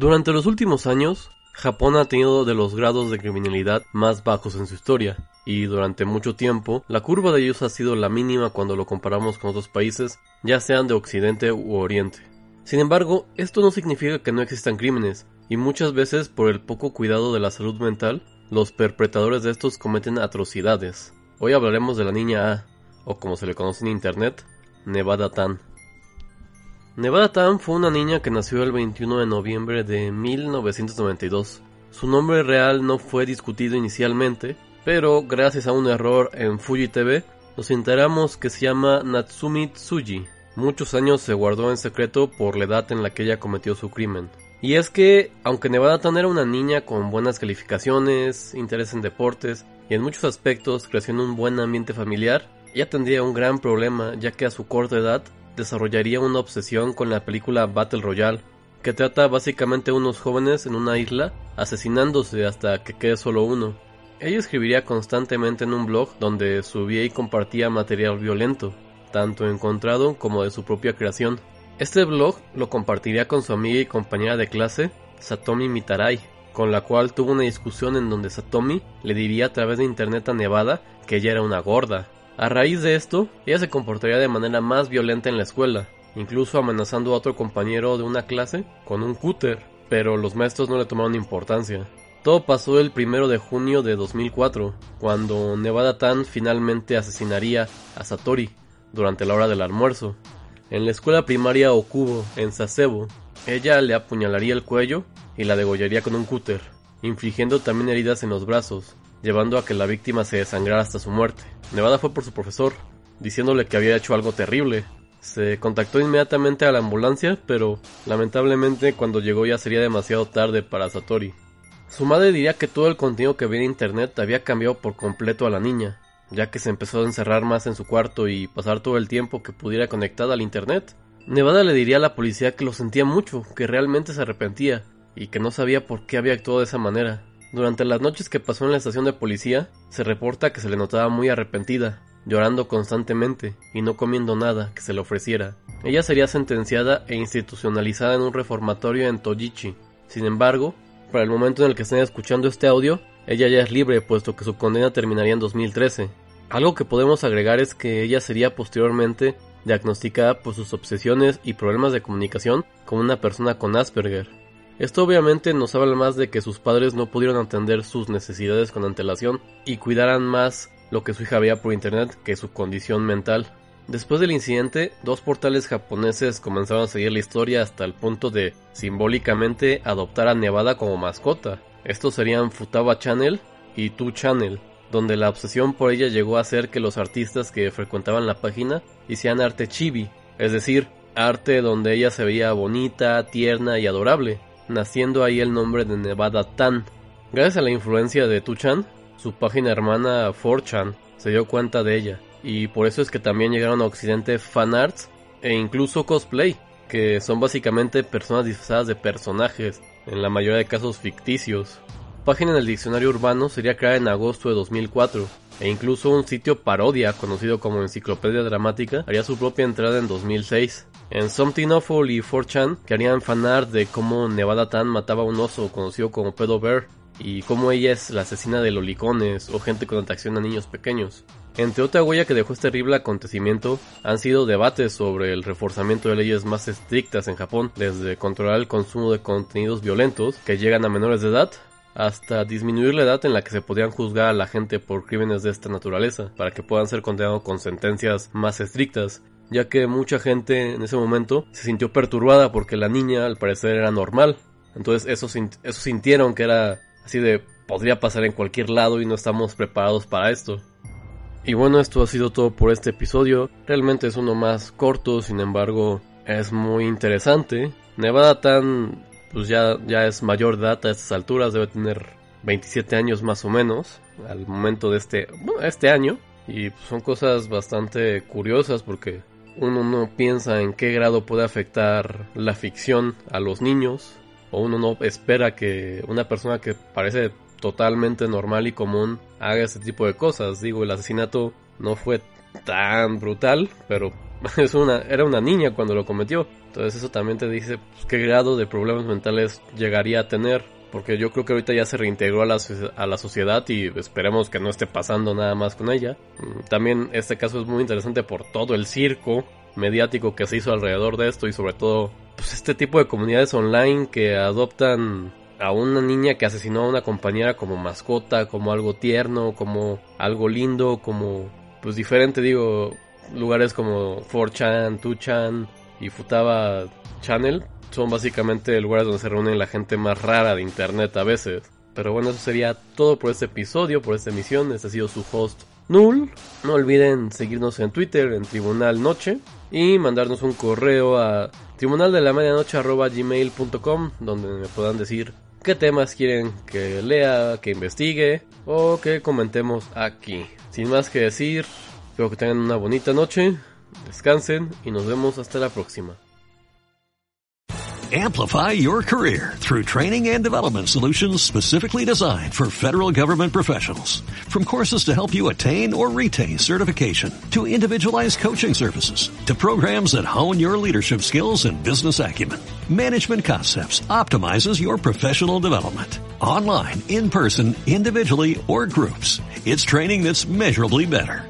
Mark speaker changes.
Speaker 1: Durante los últimos años, Japón ha tenido de los grados de criminalidad más bajos en su historia, y durante mucho tiempo la curva de ellos ha sido la mínima cuando lo comparamos con otros países, ya sean de Occidente u Oriente. Sin embargo, esto no significa que no existan crímenes, y muchas veces por el poco cuidado de la salud mental, los perpetradores de estos cometen atrocidades. Hoy hablaremos de la niña A, o como se le conoce en internet, Nevada Tan. Nevada Tan fue una niña que nació el 21 de noviembre de 1992. Su nombre real no fue discutido inicialmente, pero gracias a un error en Fuji TV, nos enteramos que se llama Natsumi Tsuji. Muchos años se guardó en secreto por la edad en la que ella cometió su crimen. Y es que, aunque Nevada Tan era una niña con buenas calificaciones, interés en deportes y en muchos aspectos creció en un buen ambiente familiar, ella tendría un gran problema ya que a su corta edad desarrollaría una obsesión con la película Battle Royale, que trata básicamente unos jóvenes en una isla asesinándose hasta que quede solo uno. Ella escribiría constantemente en un blog donde subía y compartía material violento, tanto encontrado como de su propia creación. Este blog lo compartiría con su amiga y compañera de clase, Satomi Mitarai, con la cual tuvo una discusión en donde Satomi le diría a través de internet a Nevada que ella era una gorda, a raíz de esto, ella se comportaría de manera más violenta en la escuela, incluso amenazando a otro compañero de una clase con un cúter, pero los maestros no le tomaron importancia. Todo pasó el primero de junio de 2004, cuando Nevada Tan finalmente asesinaría a Satori durante la hora del almuerzo. En la escuela primaria Okubo, en Sasebo, ella le apuñalaría el cuello y la degollaría con un cúter, infligiendo también heridas en los brazos, llevando a que la víctima se desangrara hasta su muerte. Nevada fue por su profesor, diciéndole que había hecho algo terrible. Se contactó inmediatamente a la ambulancia, pero lamentablemente cuando llegó ya sería demasiado tarde para Satori. Su madre diría que todo el contenido que veía en internet había cambiado por completo a la niña, ya que se empezó a encerrar más en su cuarto y pasar todo el tiempo que pudiera conectada al internet. Nevada le diría a la policía que lo sentía mucho, que realmente se arrepentía, y que no sabía por qué había actuado de esa manera. Durante las noches que pasó en la estación de policía, se reporta que se le notaba muy arrepentida, llorando constantemente y no comiendo nada que se le ofreciera. Ella sería sentenciada e institucionalizada en un reformatorio en Tojichi. Sin embargo, para el momento en el que estén escuchando este audio, ella ya es libre puesto que su condena terminaría en 2013. Algo que podemos agregar es que ella sería posteriormente diagnosticada por sus obsesiones y problemas de comunicación como una persona con Asperger. Esto obviamente nos habla más de que sus padres no pudieron atender sus necesidades con antelación y cuidaran más lo que su hija veía por internet que su condición mental. Después del incidente, dos portales japoneses comenzaron a seguir la historia hasta el punto de simbólicamente adoptar a Nevada como mascota. Estos serían Futaba Channel y Tu Channel, donde la obsesión por ella llegó a ser que los artistas que frecuentaban la página hicieran arte chibi, es decir, arte donde ella se veía bonita, tierna y adorable naciendo ahí el nombre de Nevada Tan. Gracias a la influencia de Tuchan, su página hermana 4chan se dio cuenta de ella, y por eso es que también llegaron a Occidente fanarts e incluso cosplay, que son básicamente personas disfrazadas de personajes, en la mayoría de casos ficticios. Página en el diccionario urbano sería creada en agosto de 2004, e incluso un sitio parodia conocido como Enciclopedia Dramática haría su propia entrada en 2006. En Something Awful y 4chan que harían fanart de cómo Nevada Tan mataba a un oso conocido como Pedo Bear y cómo ella es la asesina de lolicones o gente con atracción a niños pequeños. Entre otra huella que dejó este terrible acontecimiento han sido debates sobre el reforzamiento de leyes más estrictas en Japón, desde controlar el consumo de contenidos violentos que llegan a menores de edad hasta disminuir la edad en la que se podían juzgar a la gente por crímenes de esta naturaleza, para que puedan ser condenados con sentencias más estrictas, ya que mucha gente en ese momento se sintió perturbada porque la niña al parecer era normal. Entonces eso, eso sintieron que era así de podría pasar en cualquier lado y no estamos preparados para esto. Y bueno, esto ha sido todo por este episodio. Realmente es uno más corto, sin embargo, es muy interesante. Nevada Tan, pues ya, ya es mayor de edad a estas alturas, debe tener 27 años más o menos al momento de este, este año. Y son cosas bastante curiosas porque uno no piensa en qué grado puede afectar la ficción a los niños. O uno no espera que una persona que parece totalmente normal y común haga este tipo de cosas. Digo, el asesinato no fue tan brutal, pero es una, era una niña cuando lo cometió. Entonces eso también te dice pues, qué grado de problemas mentales llegaría a tener. Porque yo creo que ahorita ya se reintegró a la, a la sociedad y esperemos que no esté pasando nada más con ella. Mm, también este caso es muy interesante por todo el circo mediático que se hizo alrededor de esto y sobre todo pues este tipo de comunidades online que adoptan a una niña que asesinó a una compañera como mascota, como algo tierno, como algo lindo, como pues diferente, digo, lugares como 4chan, 2chan y Futaba Channel son básicamente lugares donde se reúnen la gente más rara de internet a veces. Pero bueno, eso sería todo por este episodio, por esta emisión. Este ha sido su host Null. No olviden seguirnos en Twitter, en Tribunal Noche, y mandarnos un correo a tribunal de la medianoche gmail.com donde me puedan decir qué temas quieren que lea, que investigue o que comentemos aquí. Sin más que decir, espero que tengan una bonita noche, descansen y nos vemos hasta la próxima.
Speaker 2: Amplify your career through training and development solutions specifically designed for federal government professionals. From courses to help you attain or retain certification, to individualized coaching services, to programs that hone your leadership skills and business acumen, Management Concepts optimizes your professional development. Online, in person, individually, or groups, it's training that's measurably better.